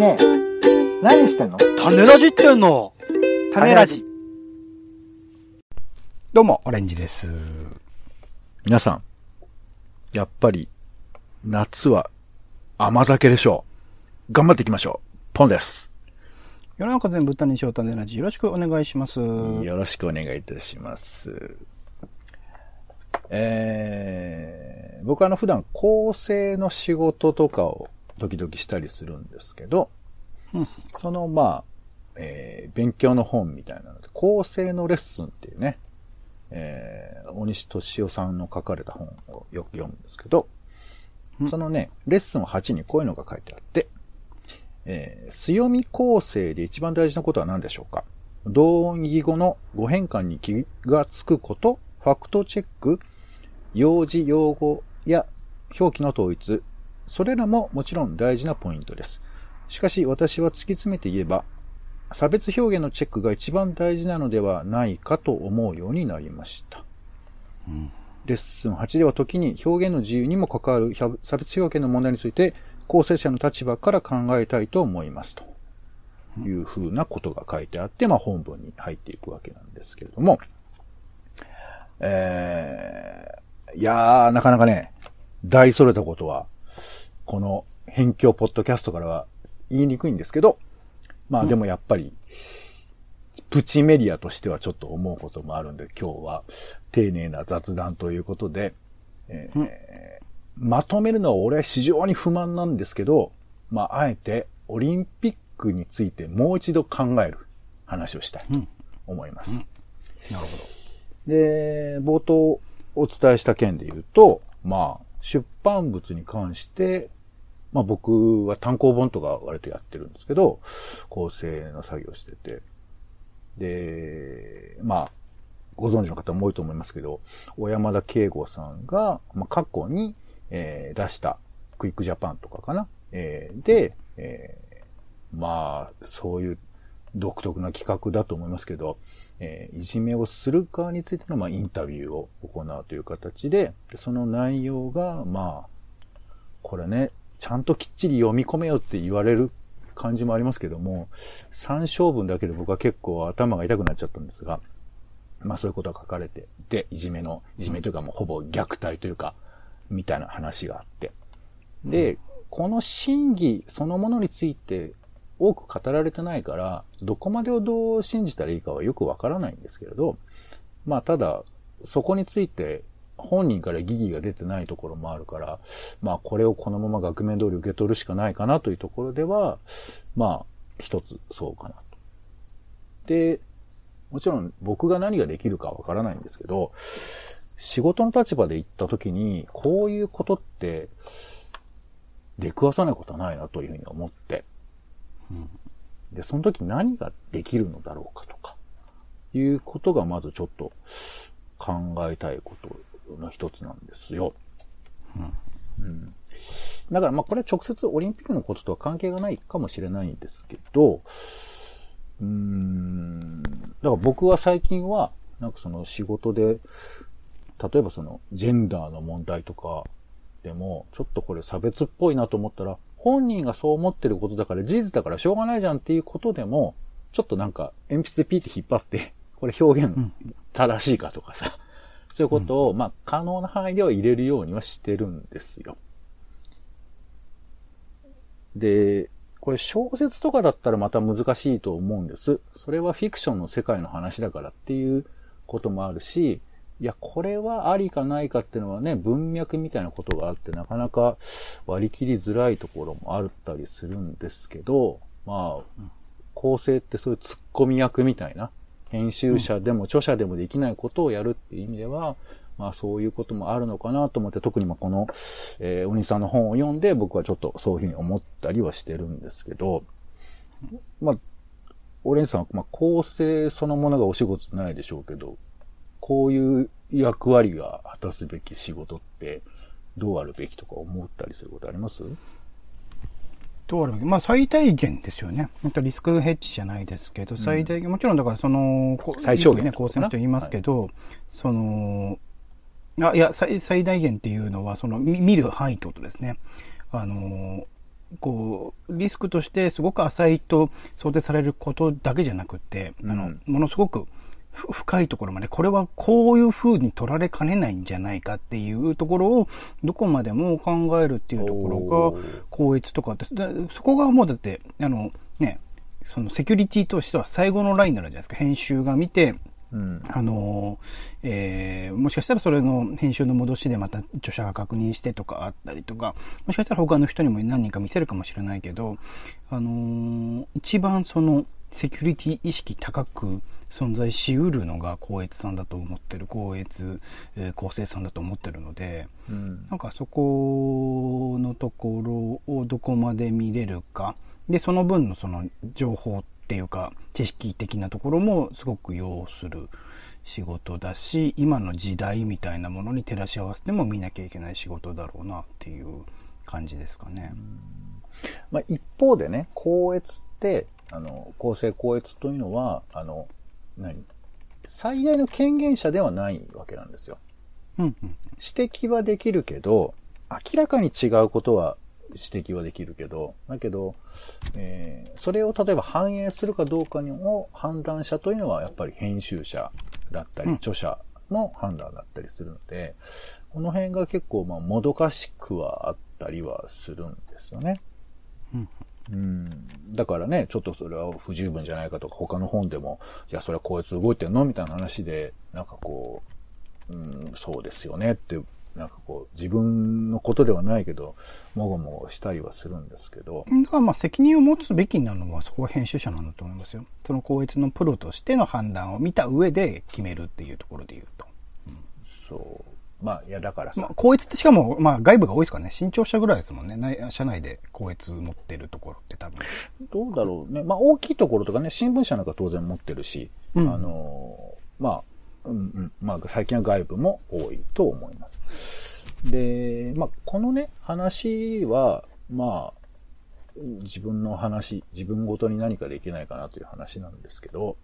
ね何してんの？種ラジってんの種ラジ。どうも、オレンジです。皆さん、やっぱり、夏は甘酒でしょう。頑張っていきましょう。ポンです。世の中全部歌にしよう種ラジ。よろしくお願いします。よろしくお願いいたします。えー、僕はあの普段構成の仕事とかを時々したりするんですけど、そのまあ、えー勉強の本みたいなので、構成のレッスンっていうね、えー、大西敏夫さんの書かれた本をよく読むんですけど、そのね、レッスン8にこういうのが書いてあって、えー強み構成で一番大事なことは何でしょうか？同音異義語の語変換に気がつくこと、ファクトチェック、用字用語や表記の統一、それらももちろん大事なポイントです。しかし私は突き詰めて言えば、差別表現のチェックが一番大事なのではないかと思うようになりました。レッスン8では時に表現の自由にも関わる差別表現の問題について、構成者の立場から考えたいと思いますと。いうふうなことが書いてあって、まあ本文に入っていくわけなんですけれども、えー、いやー、なかなかね、大それたことは、この辺境ポッドキャストからは言いにくいんですけど、まあでもやっぱり、プチメディアとしてはちょっと思うこともあるんで、今日は丁寧な雑談ということで、えーまとめるのは俺は非常に不満なんですけど、まああえてオリンピックについてもう一度考える話をしたいと思います。なるほで、冒頭お伝えした件で言うと、まあ、出版物に関して、まあ僕は単行本とか割とやってるんですけど、構成の作業してて。で、まあ、ご存知の方も多いと思いますけど、小山田圭吾さんが、まあ、過去に、えー出したクイックジャパンとかかな？えーで、えーまあ、そういう独特な企画だと思いますけど、えーいじめをする側についての、まあ、インタビューを行うという形で、その内容が、まあ、これね、ちゃんときっちり読み込めよって言われる感じもありますけども、参照文だけで僕は結構頭が痛くなっちゃったんですが、まあそういうことが書かれて、で、いじめの、いじめというかもうほぼ虐待というか、みたいな話があって。で、この真偽そのものについて多く語られてないから、どこまでをどう信じたらいいかはよくわからないんですけれど、まあただ、そこについて本人から疑義が出てないところもあるから、まあこれをこのまま額面通り受け取るしかないかなというところでは、まあ一つそうかなと。で、もちろん僕が何ができるかわからないんですけど、仕事の立場で行った時に、こういうことって、出くわさないことはないなというふうに思って、で、その時何ができるのだろうかとか、いうことがまずちょっと考えたいことの一つなんですよ。うん。だからまあこれは直接オリンピックのこととは関係がないかもしれないんですけど、うーん、だから僕は最近は、なんかその仕事で、例えばそのジェンダーの問題とかでも、ちょっとこれ差別っぽいなと思ったら、本人がそう思ってることだから事実だからしょうがないじゃんっていうことでも、ちょっとなんか鉛筆でピーって引っ張って、これ表現正しいかとかさ、そういうことを、まあ可能な範囲では入れるようにはしてるんですよ。で、これ小説とかだったらまた難しいと思うんです。それはフィクションの世界の話だからっていうこともあるし、いや、これはありかないかっていうのはね、文脈みたいなことがあって、なかなか割り切りづらいところもあったりするんですけど、まあ、構成ってそういうツッコミ役みたいな、編集者でも著者でもできないことをやるっていう意味では、まあそういうこともあるのかなと思って、特にまあこの、えーお兄さんの本を読んで僕はちょっとそういうふうに思ったりはしてるんですけど、まあ、オレンジさんは、まあ、構成そのものがお仕事ないでしょうけど、こういう役割が果たすべき仕事って、どうあるべきとか思ったりすることあります？どうあるまあ最大限ですよね。本当リスクヘッジじゃないですけど、最大限、もちろんだからその、こ最小限ね、構成の人言いますけど、その、あいや最、最大限っていうのは、その、見見る範囲ってことですね。あの、こう、リスクとしてすごく浅いと想定されることだけじゃなくて、あの、ものすごく深いところまで、これはこういう風に取られかねないんじゃないかっていうところを、どこまでも考えるっていうところが、高越とかって、そこがもうだって、あの、ね、そのセキュリティとしては最後のラインになるじゃないですか。編集が見て、うん、あの、えー、もしかしたらそれの編集の戻しでまた著者が確認してとかあったりとか、もしかしたら他の人にも何人か見せるかもしれないけど、あのー、一番そのセキュリティ意識高く存在しうるのが光悦さんだと思ってる、光悦、えー、構成さんだと思ってるので、うん、なんかそこのところをどこまで見れるか、で、その分のその情報っていうか、知識的なところもすごく要する仕事だし、今の時代みたいなものに照らし合わせても見なきゃいけない仕事だろうなっていう感じですかね。まあ、一方でね、光悦って、あの、公正光悦というのは、あの、何最大の権限者ではないわけなんですよ。うんうん、指摘はできるけど、明らかに違うことは指摘はできるけど、だけど、えー、それを例えば反映するかどうかの判断者というのはやっぱり編集者だったり、著者の判断だったりするので、この辺が結構まあもどかしくはあったりはするんですよね。うんうん。だからね、ちょっとそれは不十分じゃないかとか、他の本でも、いや、それはこいつ動いてんのみたいな話で、なんかこう、うん、そうですよねってなんかこう、自分のことではないけど、もごもごしたりはするんですけど。だからまあ責任を持つべきなのはそこは編集者なんだと思いますよ。その校閲のプロとしての判断を見た上で決めるっていうところで言うと。うん、そう。まあ、いや、だからさ。まあ、校閲ってしかも、まあ、外部が多いですからね。新潮社ぐらいですもんね。社内で校閲持ってるところって多分。どうだろうね。まあ、大きいところとかね、新聞社なんか当然持ってるし、うん、あの、まあ、うんうん、まあ、最近は外部も多いと思います。で、まあ、このね、話は、まあ、自分の話、自分ごとに何かできないかなという話なんですけど、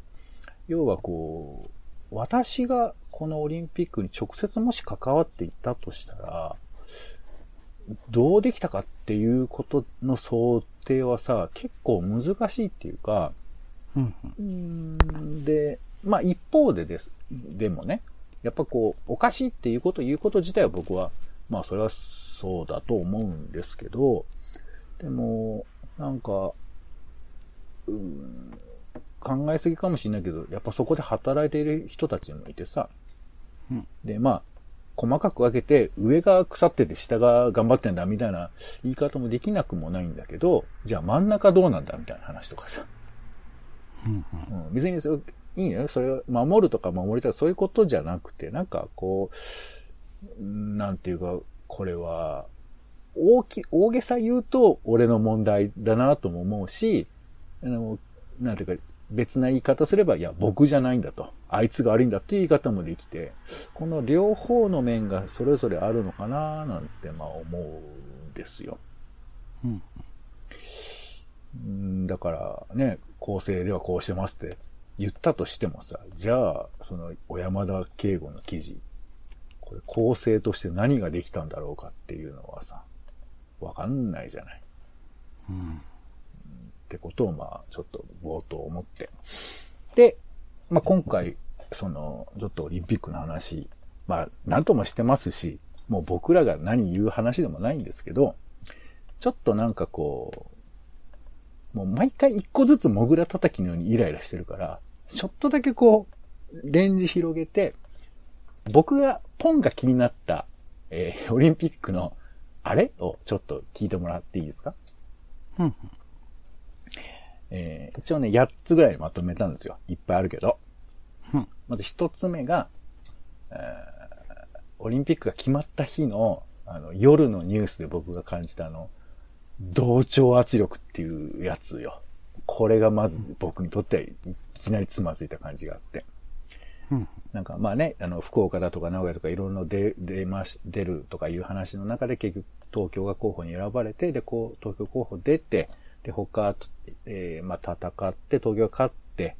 要はこう、私がこのオリンピックに直接もし関わっていたとしたら、どうできたかっていうことの想定はさ、結構難しいっていうか、うん、で、まあ一方でです、でもね、やっぱこう、おかしいっていうことを言うこと自体は僕は、まあそれはそうだと思うんですけど、でも、なんか、うん、考えすぎかもしれないけど、やっぱそこで働いている人たちもいてさ、うん、で、まあ、細かく分けて、上が腐ってて下が頑張ってんだみたいな言い方もできなくもないんだけど、じゃあ真ん中どうなんだみたいな話とかさ。うん、うん、別にいいのよ。それを守るとか守りたい。そういうことじゃなくて、なんかこう、なんていうか、これは、大き、大げさ言うと俺の問題だなとも思うし、あの、なんていうか、別な言い方すれば、いや、僕じゃないんだと。あいつが悪いんだっていう言い方もできて、この両方の面がそれぞれあるのかななんて、まあ思うんですよ。うん。だからね、構成ではこうしてますって言ったとしてもさ、じゃあ、その、小山田敬吾の記事、これ構成として何ができたんだろうかっていうのはさ、わかんないじゃない。うん。ってことを、まあ、ちょっと冒頭思って。で、まあ今回、その、ちょっとオリンピックの話、まあ、なんともしてますし、もう僕らが何言う話でもないんですけど、ちょっとなんかこう、もう毎回一個ずつモグラ叩きのようにイライラしてるから、ちょっとだけこう、レンジ広げて、僕が、ポンが気になった、えー、オリンピックの、あれ？をちょっと聞いてもらっていいですか？うん。えー、一応ね、8つぐらいまとめたんですよ。いっぱいあるけど。うん。まず1つ目が、えー、オリンピックが決まった日の、あの、夜のニュースで僕が感じたあの、同調圧力っていうやつよ。これがまず僕にとってはいきなりつまずいた感じがあって。うん、なんかまあね、あの、福岡だとか名古屋とかいろんな出、出まし、出るとかいう話の中で結局東京が候補に選ばれて、で、こう、東京候補出て、で、他、えー、まあ戦って、東京勝って、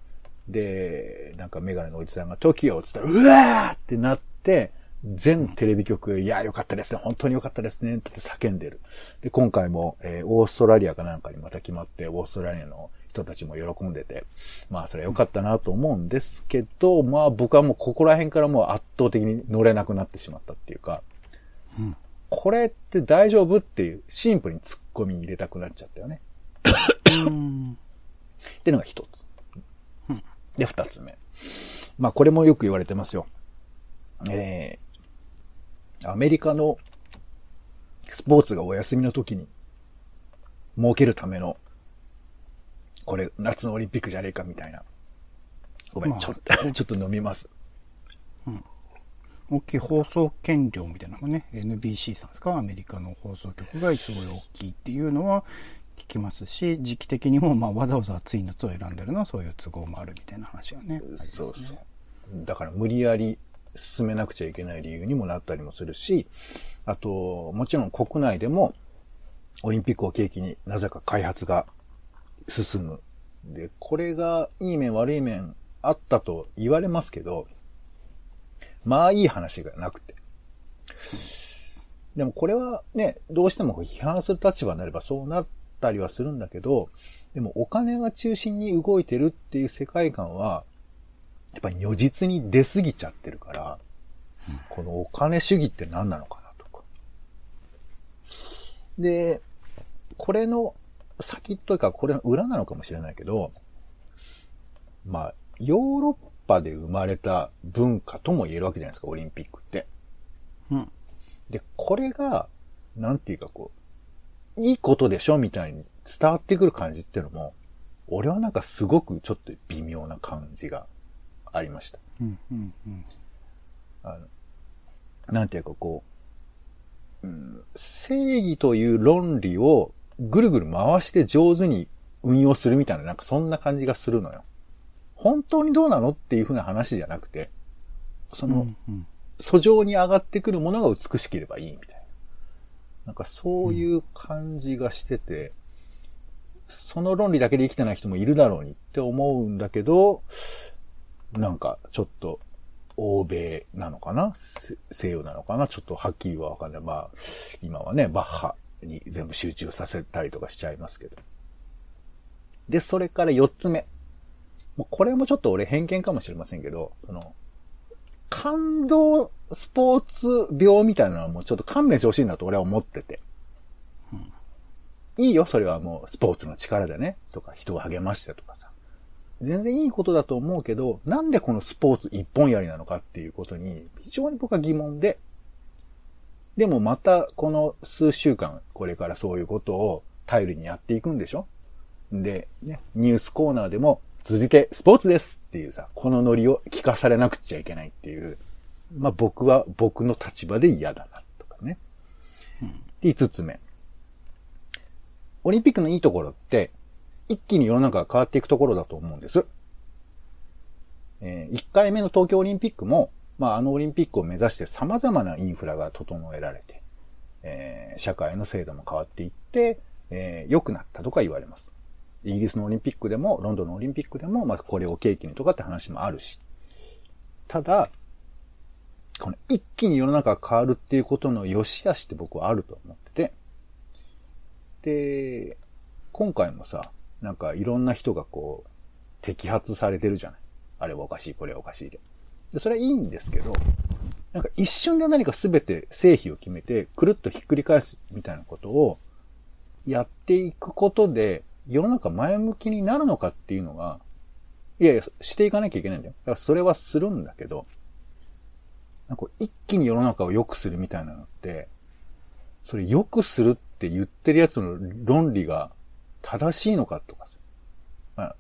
で、なんかメガネのおじさんが TOKIO っつったら、うわーってなって、全テレビ局が、いや、よかったですね、本当によかったですね、って叫んでる。で、今回も、えー、オーストラリアかなんかにまた決まって、オーストラリアの人たちも喜んでて、まあ、それは良かったなと思うんですけど、まあ、僕はもうここら辺からもう圧倒的に乗れなくなってしまったっていうか、うん、これって大丈夫っていう、シンプルに突っ込み入れたくなっちゃったよね。っていうのが一つ。で、二つ目。まあ、これもよく言われてますよ。えー、アメリカのスポーツがお休みの時に儲けるための、これ、夏のオリンピックじゃねえかみたいな。ごめん、ちょっと、ちょっと飲みます。うん。大きい放送権料みたいなのがね、NBC さんですか？アメリカの放送局がすごい大きいっていうのは聞きますし、時期的にも、まあ、わざわざ暑い夏を選んでるのはそういう都合もあるみたいな話がね。そうそう。だから無理やり進めなくちゃいけない理由にもなったりもするし、あと、もちろん国内でも、オリンピックを契機になぜか開発が進む。で、これがいい面悪い面あったと言われますけど、まあいい話がなくて。でもこれはね、どうしても批判する立場になればそうなったりはするんだけど、でもお金が中心に動いてるっていう世界観は、やっぱり如実に出すぎちゃってるから、このお金主義って何なのかなとか。で、これの先というか、これの裏なのかもしれないけど、まあ、ヨーロッパで生まれた文化とも言えるわけじゃないですか、オリンピックって。うん。で、これが、なんていうかこう、いいことでしょみたいに伝わってくる感じっていうのも、俺はなんかすごくちょっと微妙な感じがありました。うんうんうん、あのなんていうかこう、うん、正義という論理をぐるぐる回して上手に運用するみたいな、なんかそんな感じがするのよ。本当にどうなのっていう風な話じゃなくて、その、うんうん、訴状に上がってくるものが美しければいいみたいな。なんかそういう感じがしてて、その論理だけで生きてない人もいるだろうにって思うんだけど、なんかちょっと欧米なのかな？西洋なのかな？ちょっとはっきりはわかんない。まあ、今はね、バッハに全部集中させたりとかしちゃいますけど。で、それから四つ目。もうこれもちょっと俺偏見かもしれませんけど、その、感動スポーツ病みたいなのはもうちょっと勘弁してほしいなと俺は思ってて。いいよ、それはもうスポーツの力でね、とか人を励ましてとかさ。全然いいことだと思うけど、なんでこのスポーツ一本やりなのかっていうことに非常に僕は疑問で、でもまたこの数週間、これからそういうことを頼りにやっていくんでしょで、ね、ニュースコーナーでも続いてスポーツですっていうさ、このノリを聞かされなくちゃいけないっていう、まあ僕は僕の立場で嫌だなとかね。うん、で、5つ目。オリンピックのいいところって、一気に世の中が変わっていくところだと思うんです。えー、1回目の東京オリンピックも、まあ、あのオリンピックを目指して様々なインフラが整えられて、えー、社会の制度も変わっていって、えー、良くなったとか言われます。イギリスのオリンピックでも、ロンドンのオリンピックでも、まあ、これを契機にとかって話もあるし。ただ、この一気に世の中が変わるっていうことの良し悪しって僕はあると思ってて。で、今回もさ、なんかいろんな人がこう、摘発されてるじゃない。あれはおかしい、これはおかしいで。で、それはいいんですけど、なんか一瞬で何か全て成否を決めて、くるっとひっくり返すみたいなことをやっていくことで、世の中前向きになるのかっていうのが、いやいや、していかなきゃいけないんだよ。だからそれはするんだけど、なんか一気に世の中を良くするみたいなのって、それ良くするって言ってるやつの論理が正しいのかとか、まあ、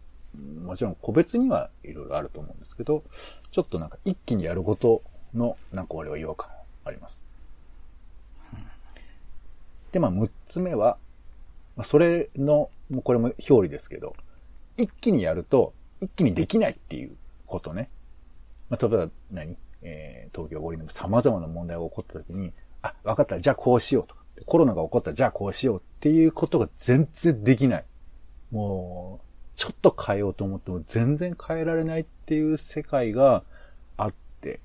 もちろん個別にはいろいろあると思うんですけど、ちょっとなんか一気にやることの、なんか俺は違和感あります。で、まあ、6つ目は、まあ、それの、もうこれも表裏ですけど、一気にやると、一気にできないっていうことね。まあ、例えば何、えー、東京五輪でも様々な問題が起こった時に、あ、わかった、じゃあこうしようとか。コロナが起こったらじゃあこうしようっていうことが全然できない。もう、ちょっと変えようと思っても全然変えられないっていう世界があって、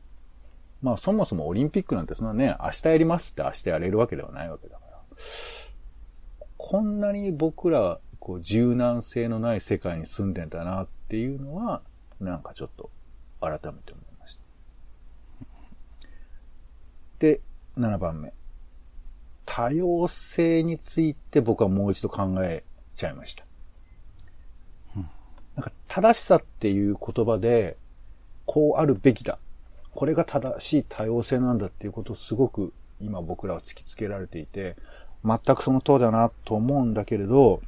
まあそもそもオリンピックなんてそんなね、明日やりますって明日やれるわけではないわけだから。こんなに僕ら、こう柔軟性のない世界に住んでんだなっていうのは、なんかちょっと改めて思いました。で、7番目。多様性について僕はもう一度考えちゃいました。なんか正しさっていう言葉で、こうあるべきだ。これが正しい多様性なんだっていうことをすごく今僕らは突きつけられていて、全くその通りだなと思うんだけれど、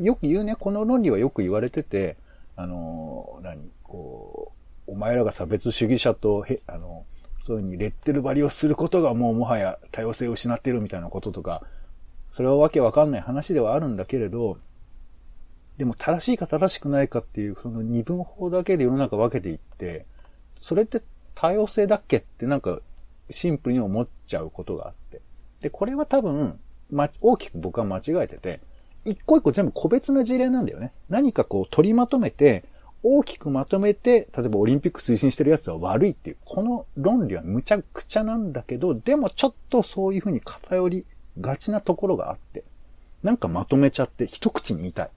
よく言うね、この論理はよく言われてて、あの、何、こう、お前らが差別主義者と、へ、あの、そういうふうにレッテル張りをすることがもうもはや多様性を失ってるみたいなこととか、それはわけわかんない話ではあるんだけれど、でも正しいか正しくないかっていう、その二分法だけで世の中分けていって、それって多様性だっけってなんかシンプルに思っちゃうことがあって。で、これは多分、ま、大きく僕は間違えてて、一個一個全部個別な事例なんだよね。何かこう取りまとめて、大きくまとめて、例えばオリンピック推進してるやつは悪いっていう、この論理はむちゃくちゃなんだけど、でもちょっとそういうふうに偏りがちなところがあって、なんかまとめちゃって一口に言いたい。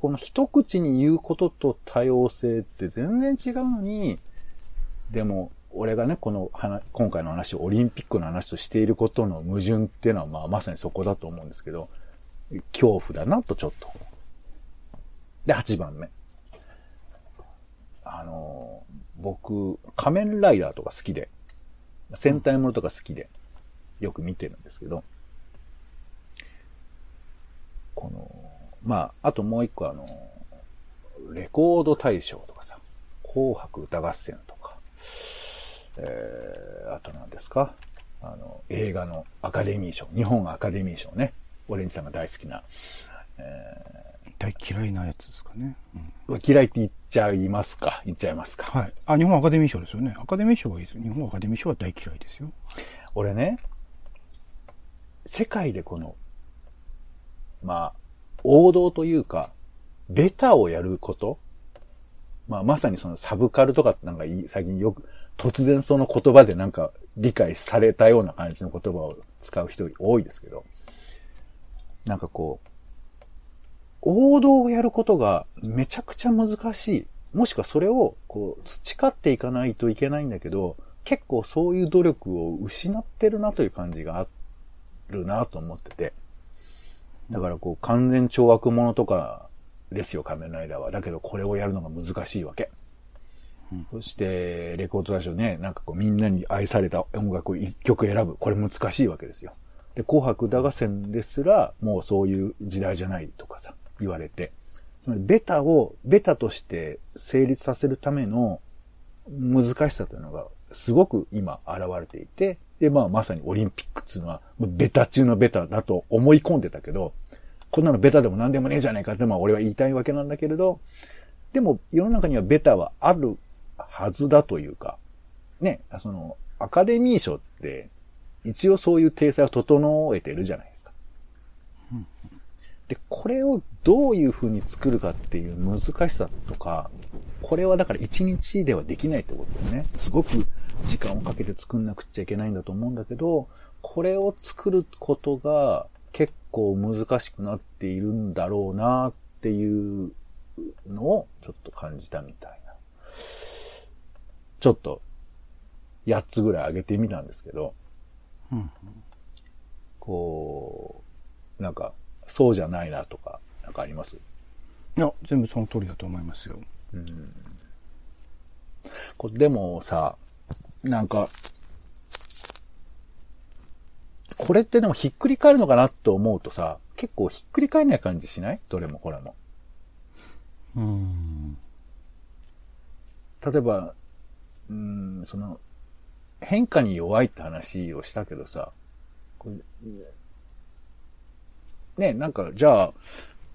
この一口に言うことと多様性って全然違うのに、でも、俺がね、この話、今回の話をオリンピックの話としていることの矛盾っていうのは、まあまさにそこだと思うんですけど、恐怖だなとちょっと。で、8番目。あの、僕、仮面ライダーとか好きで、戦隊ものとか好きで、よく見てるんですけど、この、まあ、あともう一個あの、レコード大賞とかさ、紅白歌合戦とか、えー、あと何ですか？あの、映画のアカデミー賞、日本アカデミー賞ね。オレンジさんが大好きな。えー、大嫌いなやつですかね。うん、嫌いって言っちゃいますか言っちゃいますかはい。あ、日本アカデミー賞ですよね。アカデミー賞はいいです。日本アカデミー賞は大嫌いですよ。俺ね、世界でこの、まあ、王道というか、ベタをやること、まあ、まさにそのサブカルとかってなんか最近よく、突然その言葉でなんか理解されたような感じの言葉を使う人多いですけど、なんかこう、王道をやることがめちゃくちゃ難しい。もしくはそれをこう培っていかないといけないんだけど、結構そういう努力を失ってるなという感じがあるなと思ってて。だからこう完全懲悪者とかですよ、仮面ライダーは。だけどこれをやるのが難しいわけ。うん、そして、レコード大賞ね、なんかこうみんなに愛された音楽を一曲選ぶ。これ難しいわけですよ。で、紅白歌合戦ですら、もうそういう時代じゃないとかさ、言われて。つまり、ベタを、ベタとして成立させるための難しさというのが、すごく今現れていて、で、まあまさにオリンピックっていうのは、ベタ中のベタだと思い込んでたけど、こんなのベタでも何でもねえじゃねえかって、まあ俺は言いたいわけなんだけれど、でも世の中にはベタはあるはずだというか、ね、その、アカデミー賞って、一応そういう体裁を整えてるじゃないですか。で、これをどういう風に作るかっていう難しさとか、これはだから一日ではできないってことでね、すごく時間をかけて作んなくちゃいけないんだと思うんだけど、これを作ることが結構難しくなっているんだろうなっていうのをちょっと感じたみたいな。ちょっと8つぐらい上げてみたんですけど、うん、こう、なんか、そうじゃないなとか、なんかあります？いや、全部その通りだと思いますよ。うん。これでもさ、なんか、これってでもひっくり返るのかなと思うとさ、結構ひっくり返らない感じしない？どれもこれも。うん。例えば、うん、その、変化に弱いって話をしたけどさ、ね、なんか、じゃあ、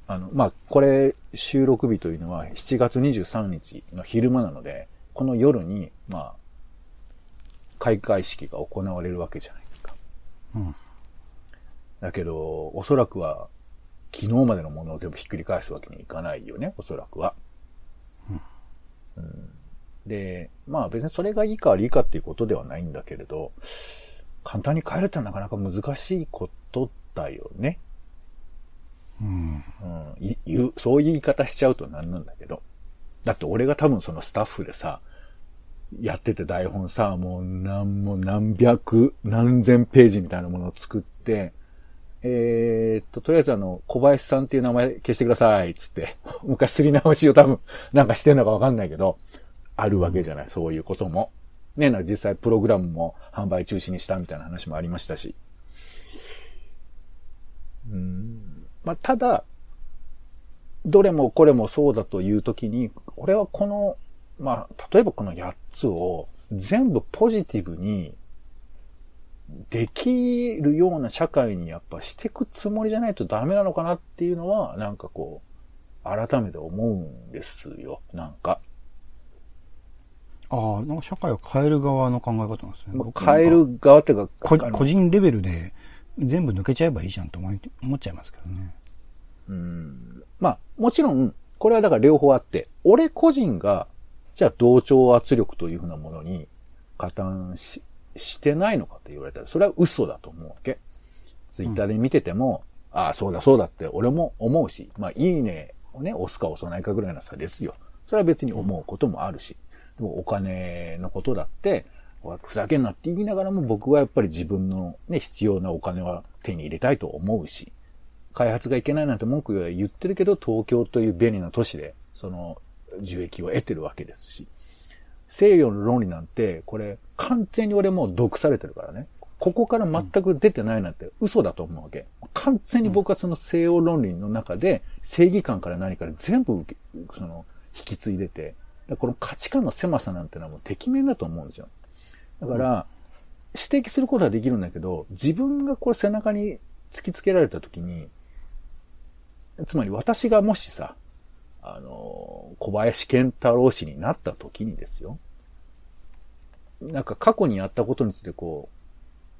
あの、まあ、これ、収録日というのは7月23日の昼間なので、この夜に、まあ、開会式が行われるわけじゃないですか。うん。だけど、おそらくは、昨日までのものを全部ひっくり返すわけにいかないよね、おそらくは。うん。うん、で、まあ別にそれがいいか悪いかっていうことではないんだけれど、簡単に変えるってなかなか難しいことだよね。うん。うん、い言う、そういう言い方しちゃうとなんなんだけど。だって俺が多分そのスタッフでさ、やってて台本さ、もう何も何百、何千ページみたいなものを作って、えーっと、とりあえずあの、小林さんっていう名前消してください、つって。昔すり直しを多分、なんかしてんのかわかんないけど、あるわけじゃない、そういうことも。ね、な実際プログラムも販売中止にしたみたいな話もありましたし。うん。まあ、ただ、どれもこれもそうだというときに、俺はこの、まあ、例えばこの8つを全部ポジティブにできるような社会にやっぱしていくつもりじゃないとダメなのかなっていうのは、なんかこう、改めて思うんですよ、なんか。ああ、なんか社会を変える側の考え方なんですね。僕変える側っていうか、個人レベルで全部抜けちゃえばいいじゃんと思っちゃいますけどね。うんまあ、もちろん、これはだから両方あって、俺個人が、じゃあ同調圧力というふうなものに加担し、してないのかって言われたら、それは嘘だと思うわけ。ツイッターで見てても、ああ、そうだそうだって俺も思うし、まあ、いいねをね、押すか押さないかぐらいの差ですよ。それは別に思うこともあるし、お金のことだって、ふざけんなって言いながらも僕はやっぱり自分のね、必要なお金は手に入れたいと思うし、開発がいけないなんて文句は言ってるけど、東京という便利な都市で、その、受益を得てるわけですし。西洋の論理なんて、これ、完全に俺もう毒されてるからね。ここから全く出てないなんて嘘だと思うわけ。完全に僕はその西洋論理の中で、正義感から何から全部受け、その、引き継いでて、この価値観の狭さなんてのはもう適面だと思うんですよ。だから、指摘することはできるんだけど、自分がこれ背中に突きつけられた時に、つまり私がもしさ、あの、小林健太郎氏になった時にですよ。なんか過去にやったことについてこ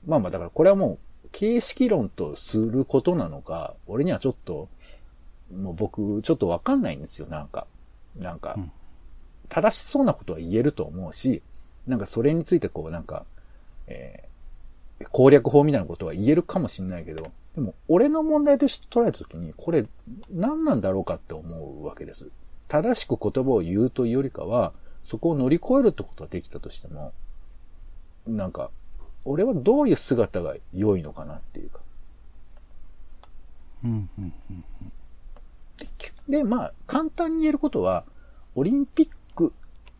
う、まあまあだからこれはもう形式論とすることなのか、俺にはちょっと、もう僕ちょっとわかんないんですよ、なんか。なんかうん、正しそうなことは言えると思うし、なんかそれについてこうなんか、えー攻略法みたいなことは言えるかもしれないけど、でも俺の問題として捉えたときに、これ何なんだろうかって思うわけです。正しく言葉を言うというよりかは、そこを乗り越えるってことができたとしても、なんか、俺はどういう姿が良いのかなっていうか。うん、うん、うん。で、まあ、簡単に言えることは、オリンピック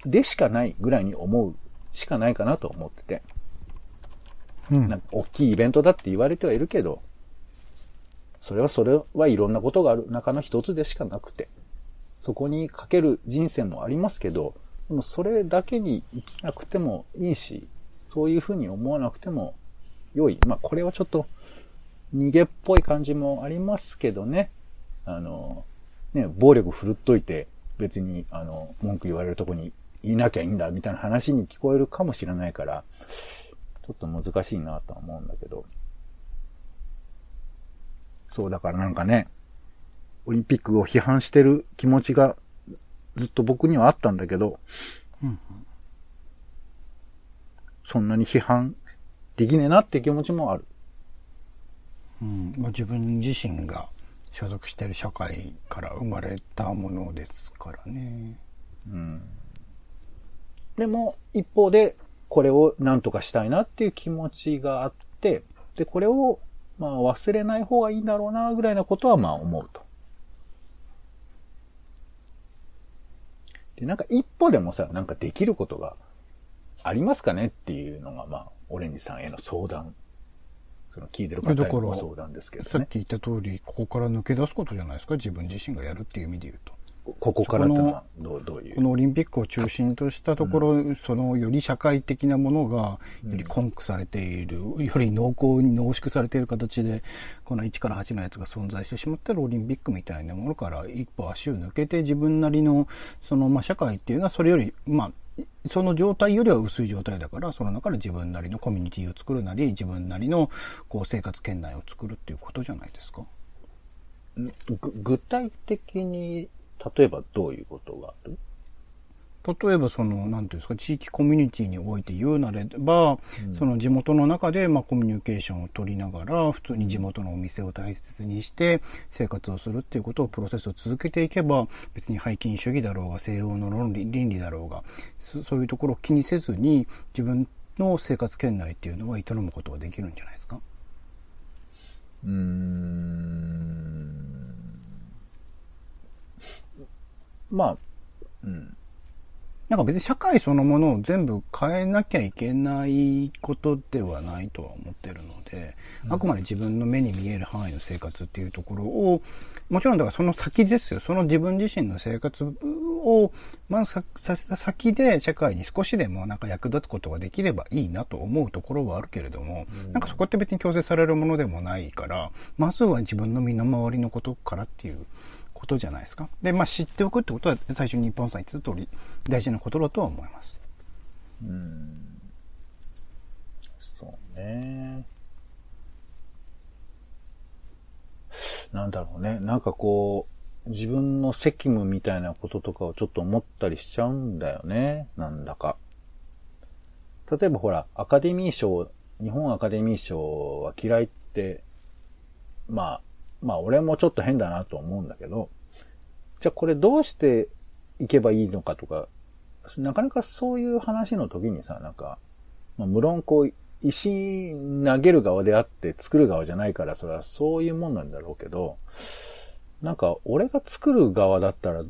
でしかないぐらいに思うしかないかなと思ってて。うんなんか大きいイベントだって言われてはいるけど、それはそれはいろんなことがある中の一つでしかなくて、そこにかける人生もありますけど、でもそれだけに生きなくてもいいし、そういうふうに思わなくても良い。まあこれはちょっと逃げっぽい感じもありますけどね。あの、ね、暴力振るっといて別にあの、文句言われるとこにいなきゃいいんだみたいな話に聞こえるかもしれないから、ちょっと難しいなとは思うんだけど。そう、だからなんかね、オリンピックを批判してる気持ちがずっと僕にはあったんだけど、うんそんなに批判できねえなって気持ちもある。うんまあ、自分自身が所属している社会から生まれたものですからね。うん。でも、一方で、これを何とかしたいなっていう気持ちがあって、で、これを、まあ忘れない方がいいんだろうな、ぐらいなことはまあ思うと。で、なんか一歩でもさ、なんかできることがありますかねっていうのが、まあ、オレンジさんへの相談。その聞いてる方へのご相談ですけどね。さっき言った通り、ここから抜け出すことじゃないですか、自分自身がやるっていう意味で言うと。ここからのはどう、どういう？このオリンピックを中心としたところ、そのより社会的なものが、より根拠されている、より濃厚に濃縮されている形で、この1から8のやつが存在してしまったら、オリンピックみたいなものから一歩足を抜けて、自分なりの、その、まあ、社会っていうのはそれより、まあ、その状態よりは薄い状態だから、その中で自分なりのコミュニティを作るなり、自分なりの、こう、生活圏内を作るっていうことじゃないですか。ぐ具体的に、例えばどういうことがある？例えばその、なんていうんですか、地域コミュニティにおいて言うなれば、その地元の中で、まあ、コミュニケーションを取りながら、普通に地元のお店を大切にして生活をするっていうことを、プロセスを続けていけば、別に背筋主義だろうが、西欧の論理、倫理だろうが、そそういうところを気にせずに、自分の生活圏内っていうのは営むことができるんじゃないですか？うーん。まあ、うん。なんか別に社会そのものを全部変えなきゃいけないことではないとは思ってるので、あくまで自分の目に見える範囲の生活っていうところを、もちろんだからその先ですよ。その自分自身の生活を、まずささせた先で社会に少しでもなんか役立つことができればいいなと思うところはあるけれども、なんかそこって別に強制されるものでもないから、まずは自分の身の回りのことからっていうことじゃないですか。で、まあ知っておくってことは最初に日本さん言ってた通り大事なことだとは思います。うん。そうね。なんだろうね。なんかこう、自分の責務みたいなこととかをちょっと思ったりしちゃうんだよね。なんだか。例えばほら、アカデミー賞、日本アカデミー賞は嫌いって、まあ、まあ俺もちょっと変だなと思うんだけど、じゃあこれどうしていけばいいのかとか、なかなかそういう話の時にさ、なんか、まあ、無論こう、石投げる側であって作る側じゃないから、それはそういうもんなんだろうけど、なんか俺が作る側だったら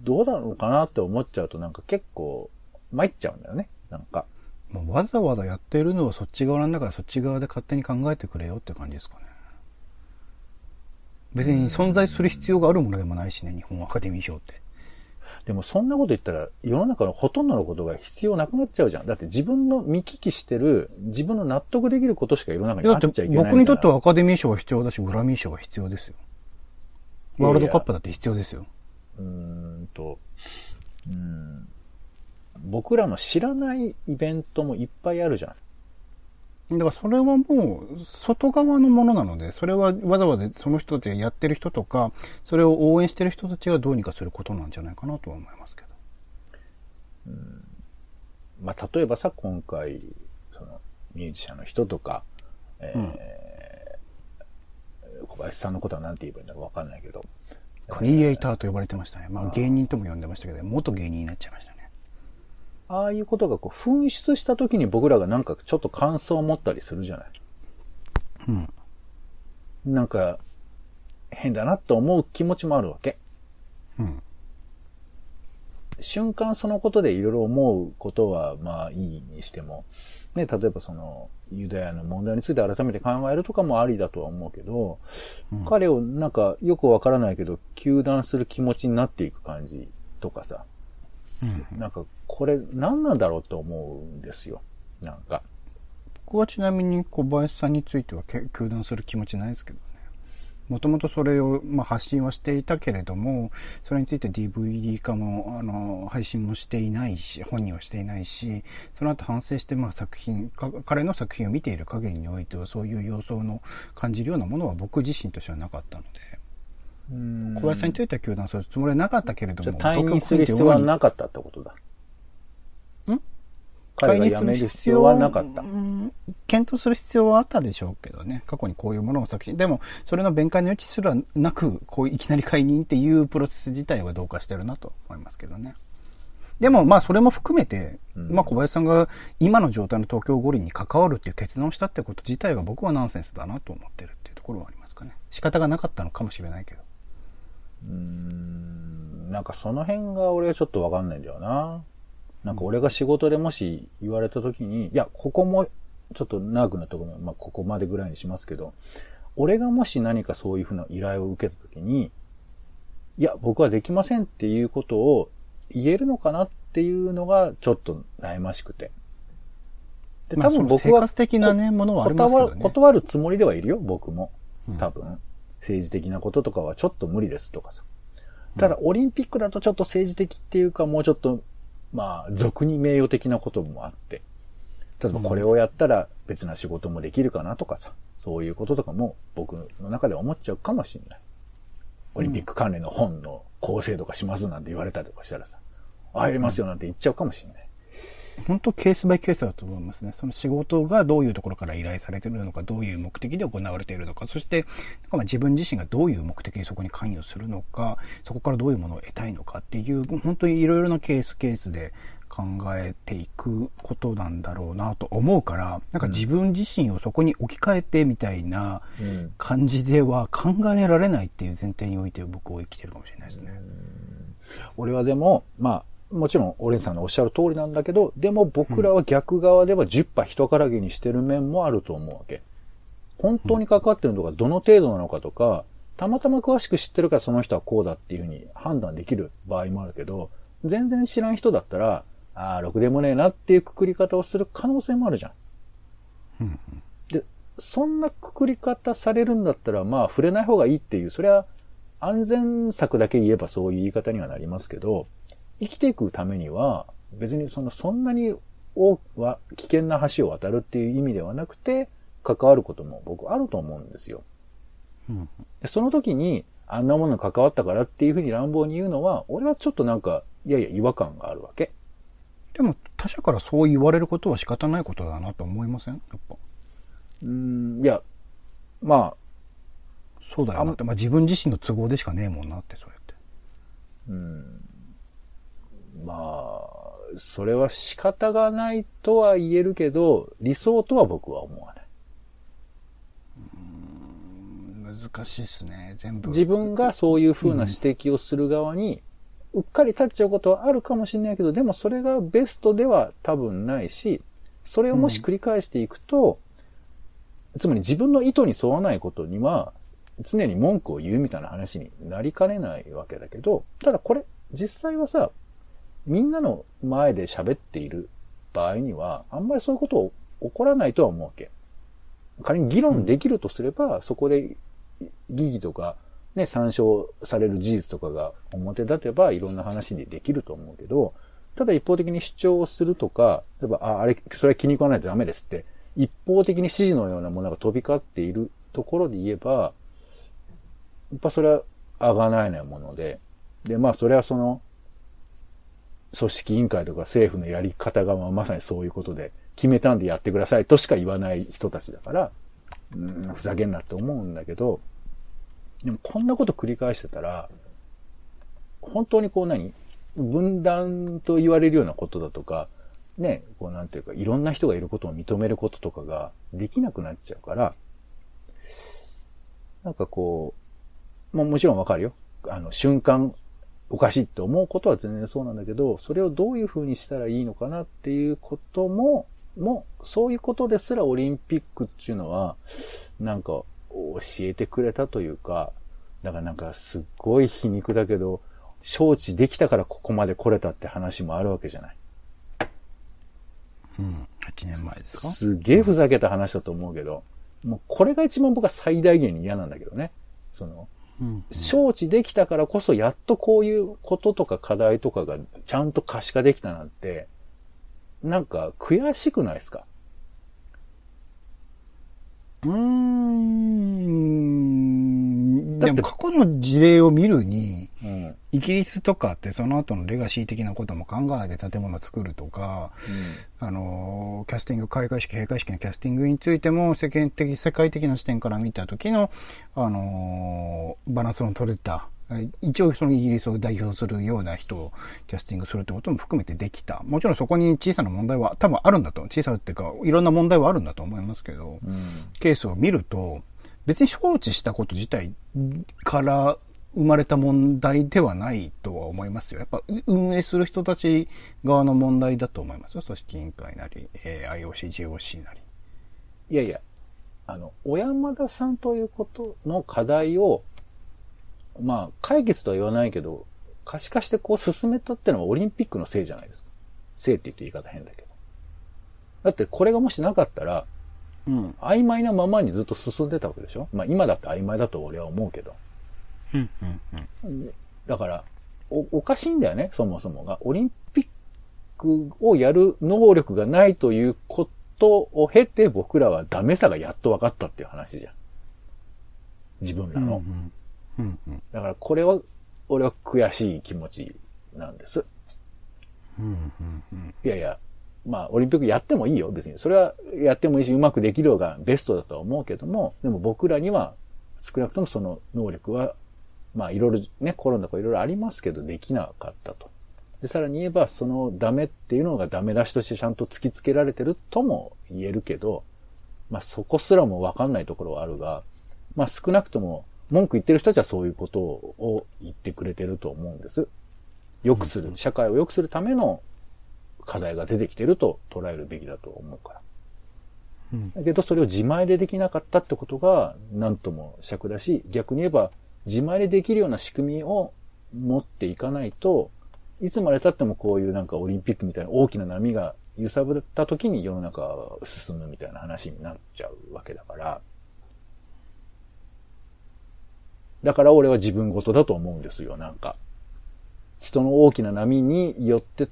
どうなのかなって思っちゃうとなんか結構参っちゃうんだよね。なんか。もうわざわざやってるのはそっち側なんだからそっち側で勝手に考えてくれよって感じですかね。別に存在する必要があるものでもないしね、日本アカデミー賞って。でもそんなこと言ったら世の中のほとんどのことが必要なくなっちゃうじゃん。だって自分の見聞きしてる、自分の納得できることしか世の中にあだっちゃいけない。僕にとってはアカデミー賞は必要だし、グラミー賞は必要ですよ。いやいやワールドカップだって必要ですよ。うーんと、うーん。僕らの知らないイベントもいっぱいあるじゃん。だからそれはもう外側のものなので、それはわざわざその人たちがやってる人とか、それを応援してる人たちがどうにかすることなんじゃないかなとは思いますけど。まあ、例えばさ、今回、その、ミュージシャンの人とか、えー小林さんのことは何て言えばいいんだろうわかんないけど、クリエイターと呼ばれてましたね。まあ芸人とも呼んでましたけど、元芸人になっちゃいましたね。ああいうことがこう噴出した時に僕らがなんかちょっと感想を持ったりするじゃない。うん。なんか、変だなと思う気持ちもあるわけ。うん。瞬間そのことでいろいろ思うことはまあいいにしても、ね、例えばそのユダヤの問題について改めて考えるとかもありだとは思うけど、彼をなんかよくわからないけど、糾弾する気持ちになっていく感じとかさ、なんかこれ何なんだろうと思うんですよ。なんか。僕はちなみに小林さんについてはけ糾弾する気持ちないですけどね。もともとそれを、まあ、発信はしていたけれども、それについて DVD 化も、あの、配信もしていないし、本人はしていないし、その後反省して、まあ、作品、か彼の作品を見ている限りにおいては、そういう様相の感じるようなものは僕自身としてはなかったので、小林さんについては糾弾するつもりはなかったけれども、退任する必要はなかったってことだ。ん彼が辞める必要はなかった。うん検討する必要はあったでしょうけどね。過去にこういうものを作品。でも、それの弁解の余地すらなく、こういきなり解任っていうプロセス自体はどうかしてるなと思いますけどね。でも、まあ、それも含めて、うんまあ、小林さんが今の状態の東京五輪に関わるっていう決断をしたってこと自体は僕はナンセンスだなと思ってるっていうところはありますかね。仕方がなかったのかもしれないけど。うーんなんかその辺が俺はちょっとわかんないんだよな。なんか俺が仕事でもし言われた時に、いや、ここもちょっと長くなったごめん、まあ、ここまでぐらいにしますけど、俺がもし何かそういうふうな依頼を受けた時に、いや、僕はできませんっていうことを言えるのかなっていうのがちょっと悩ましくて。で、まあ多分僕はその生活的なね、ものはありますけどね。断る断るつもりではいるよ、僕も。多分。政治的なこととかはちょっと無理ですとかさ。ただ、オリンピックだとちょっと政治的っていうか、もうちょっと、まあ、俗に名誉的なこともあって。例えばこれをやったら別な仕事もできるかなとかさ。そういうこととかも僕の中で思っちゃうかもしれない。オリンピック関連の本の構成とかしますなんて言われたりとかしたらさ。入りますよなんて言っちゃうかもしれない。本当ケースバイケースだと思いますね。その仕事がどういうところから依頼されているのか、どういう目的で行われているのか、そして、まあ自分自身がどういう目的でそこに関与するのか、そこからどういうものを得たいのかっていう、本当にいろいろなケースケースで考えていくことなんだろうなと思うから、なんか自分自身をそこに置き換えてみたいな感じでは考えられないっていう前提において僕は生きてるかもしれないですね。俺はでも、まあ、もちろん、オレンさんのおっしゃる通りなんだけど、でも僕らは逆側では10波人からげにしてる面もあると思うわけ。本当に関わってるのがどの程度なのかとか、たまたま詳しく知ってるからその人はこうだっていうふうに判断できる場合もあるけど、全然知らん人だったら、ああ、ろくでもねえなっていうくくり方をする可能性もあるじゃん。で、そんなくくり方されるんだったら、まあ触れない方がいいっていう、それは安全策だけ言えばそういう言い方にはなりますけど、生きていくためには、別にその、そんなに多は危険な橋を渡るっていう意味ではなくて、関わることも僕あると思うんですよ。うん、その時に、あんなものに関わったからっていうふうに乱暴に言うのは、俺はちょっとなんか、いやいや違和感があるわけ。でも、他者からそう言われることは仕方ないことだなと思いません？やっぱ。うん、いや、まあ。そうだよなって。まあ自分自身の都合でしかねえもんなって、そうやって。うん。まあ、それは仕方がないとは言えるけど、理想とは僕は思わない。難しいっすね、全部。自分がそういう風な指摘をする側に、うっかり立っちゃうことはあるかもしれないけど、でもそれがベストでは多分ないし、それをもし繰り返していくと、うん、つまり自分の意図に沿わないことには、常に文句を言うみたいな話になりかねないわけだけど、ただこれ、実際はさ、みんなの前で喋っている場合には、あんまりそういうことを起こらないとは思うわけ。仮に議論できるとすれば、うん、そこで疑義とか、ね、参照される事実とかが表立てば、いろんな話にできると思うけど、ただ一方的に主張をするとか、例えば、あ、あれ、それは気に食わないとダメですって、一方的に指示のようなものが飛び交っているところで言えば、やっぱそれはあがないなもので、で、まあそれはその、組織委員会とか政府のやり方がまさにそういうことで、決めたんでやってくださいとしか言わない人たちだから、うん、ふざけんなって思うんだけど、でもこんなこと繰り返してたら、本当にこう何分断と言われるようなことだとか、ね、こうなんていうか、いろんな人がいることを認めることとかができなくなっちゃうから、なんかこう、ももちろんわかるよ。あの、瞬間おかしいって思うことは全然そうなんだけど、それをどういう風にしたらいいのかなっていうことも、もう、そういうことですらオリンピックっていうのは、なんか教えてくれたというか、だからなんかすっごい皮肉だけど、承知できたからここまで来れたって話もあるわけじゃない。うん、8年前ですか？すげえふざけた話だと思うけど、もうこれが一番僕は最大限に嫌なんだけどね。その、承知できたからこそ、やっとこういうこととか課題とかがちゃんと可視化できたなんて、なんか悔しくないですか？うーん。でも過去の事例を見るに、うん、イギリスとかってその後のレガシー的なことも考えて建物を作るとか、うん、あの、キャスティング、開会式、閉会式のキャスティングについても世間的、世界的な視点から見た時の、あの、バランスの取れた、一応そのイギリスを代表するような人をキャスティングするってことも含めてできた。もちろんそこに小さな問題は多分あるんだと。小さなっていうか、いろんな問題はあるんだと思いますけど、うん、ケースを見ると、別に承知したこと自体から生まれた問題ではないとは思いますよ。やっぱ運営する人たち側の問題だと思いますよ。組織委員会なり、えー、IOC、JOC なり。いやいや、あの、小山田さんということの課題をまあ、解決とは言わないけど、可視化してこう進めたってのはオリンピックのせいじゃないですか。せいって言って言い方変だけど。だってこれがもしなかったら、うん、曖昧なままにずっと進んでたわけでしょまあ今だって曖昧だと俺は思うけど。うんうんうん、だからお、おかしいんだよね、そもそもが。オリンピックをやる能力がないということを経て僕らはダメさがやっと分かったっていう話じゃん。自分らの。うんうんうんうん、だからこれは、俺は悔しい気持ちなんです。うんうんうんいやいや、まあ、オリンピックやってもいいよ、別に。それはやってもいいし、うまくできるのがベストだとは思うけども、でも僕らには少なくともその能力は、まあ、いろいろね、コロナとかいろいろありますけど、できなかったと。で、さらに言えば、そのダメっていうのがダメ出しとしてちゃんと突きつけられてるとも言えるけど、まあ、そこすらもわかんないところはあるが、まあ、少なくとも文句言ってる人たちはそういうことを言ってくれてると思うんです。良くする、社会を良くするための課題が出てきてると捉えるべきだと思うから。うんだけどそれを自前でできなかったってことが何とも尺だし、逆に言えば自前でできるような仕組みを持っていかないと、いつまで経ってもこういうなんかオリンピックみたいな大きな波が揺さぶった時に世の中が進むみたいな話になっちゃうわけだから、だから俺は自分事だと思うんですよ、なんか。人の大きな波によって、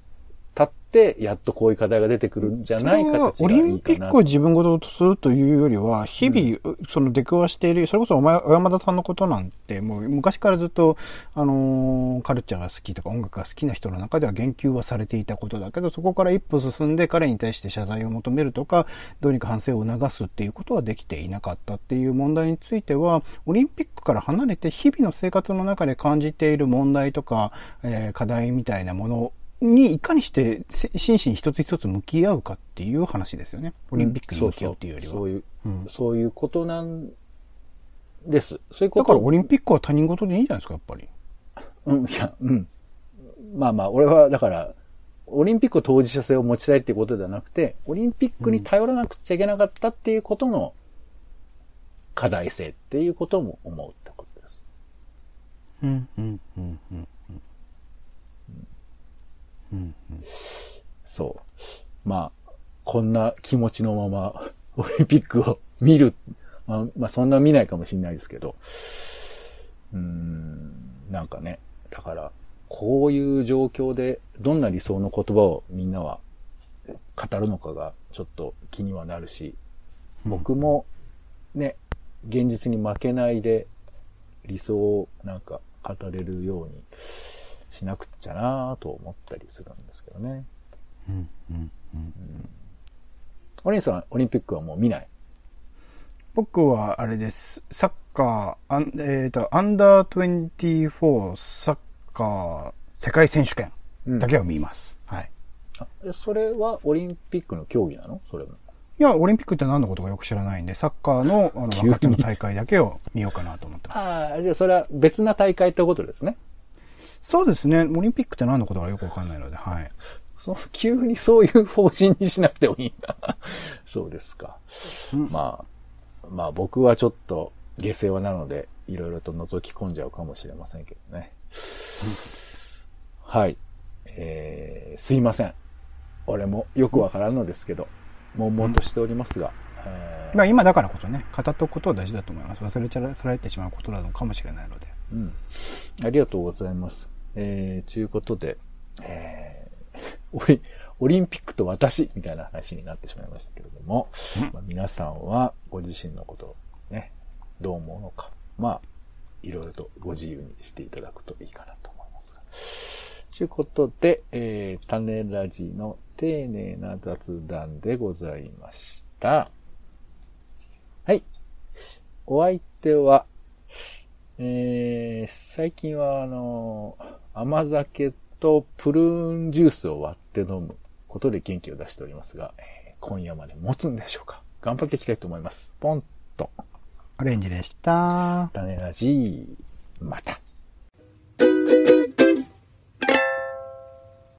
やっとこういう課題が出てくるんじゃないそれは形がオリンピックを自分事とするというよりは、日々、その出くわしている、それこそお前、小山田さんのことなんて、もう昔からずっと、あのーカルチャーが好きとか音楽が好きな人の中では言及はされていたことだけど、そこから一歩進んで彼に対して謝罪を求めるとか、どうにか反省を促すっていうことはできていなかったっていう問題については、オリンピックから離れて日々の生活の中で感じている問題とか、えー課題みたいなものにいかにしてせ真摯に一つ一つ向き合うかっていう話ですよね。オリンピックに向き合うっていうよりは。そうそううんそういうことなんです。そういうことだからオリンピックは他人事でいいんじゃないですか、やっぱり。うん、いや、うん。まあまあ、俺は、だから、オリンピックを当事者性を持ちたいっていうことではなくて、オリンピックに頼らなくちゃいけなかったっていうことの課題性っていうことも思うってことです。うん、うん、うん、うん。うん、そう。まあ、こんな気持ちのまま、オリンピックを見る。まあ、まあ、そんな見ないかもしれないですけど。うーん、なんかね。だから、こういう状況で、どんな理想の言葉をみんなは語るのかが、ちょっと気にはなるし、僕も、ね、現実に負けないで、理想をなんか語れるようにしなくっちゃなと思ったりするんですけどね。うん、うん、うん。お兄さん、オリンピックはもう見ない？僕はあれです。サッカー、アンえっ、と、アンダー24サッカー世界選手権だけを見ます。はい。あえそれはオリンピックの競技なの？それも。いや、オリンピックって何のことかよく知らないんで、サッカーのあの若手の大会だけを見ようかなと思ってます。ああ、じゃあそれは別な大会ってことですね。そうですね。オリンピックって何のことかよくわかんないので、はい。その急にそういう方針にしなくてもいいんだ。そうですか。まあ、まあ僕はちょっと下世話なので、いろいろと覗き込んじゃうかもしれませんけどね。はい。えー、すいません。俺もよくわからんのですけど、悶々としておりますが、えーまあ今だからこそね、語っておくことは大事だと思います。忘れちゃらされてしまうことなのかもしれないので。うん。ありがとうございます。えー、ちゅうことで、えー、オリ、オリンピックと私みたいな話になってしまいましたけれども、まあ、皆さんはご自身のことをね、どう思うのか、まあ、いろいろとご自由にしていただくといいかなと思いますが。ちゅうことで、えー、種ラジの丁寧な雑談でございました。はい。お相手は、えー、最近はあの、甘酒とプルーンジュースを割って飲むことで元気を出しておりますが、え、今夜まで持つんでしょうか？頑張っていきたいと思います。ポンと。オレンジでした。種ラジー、また。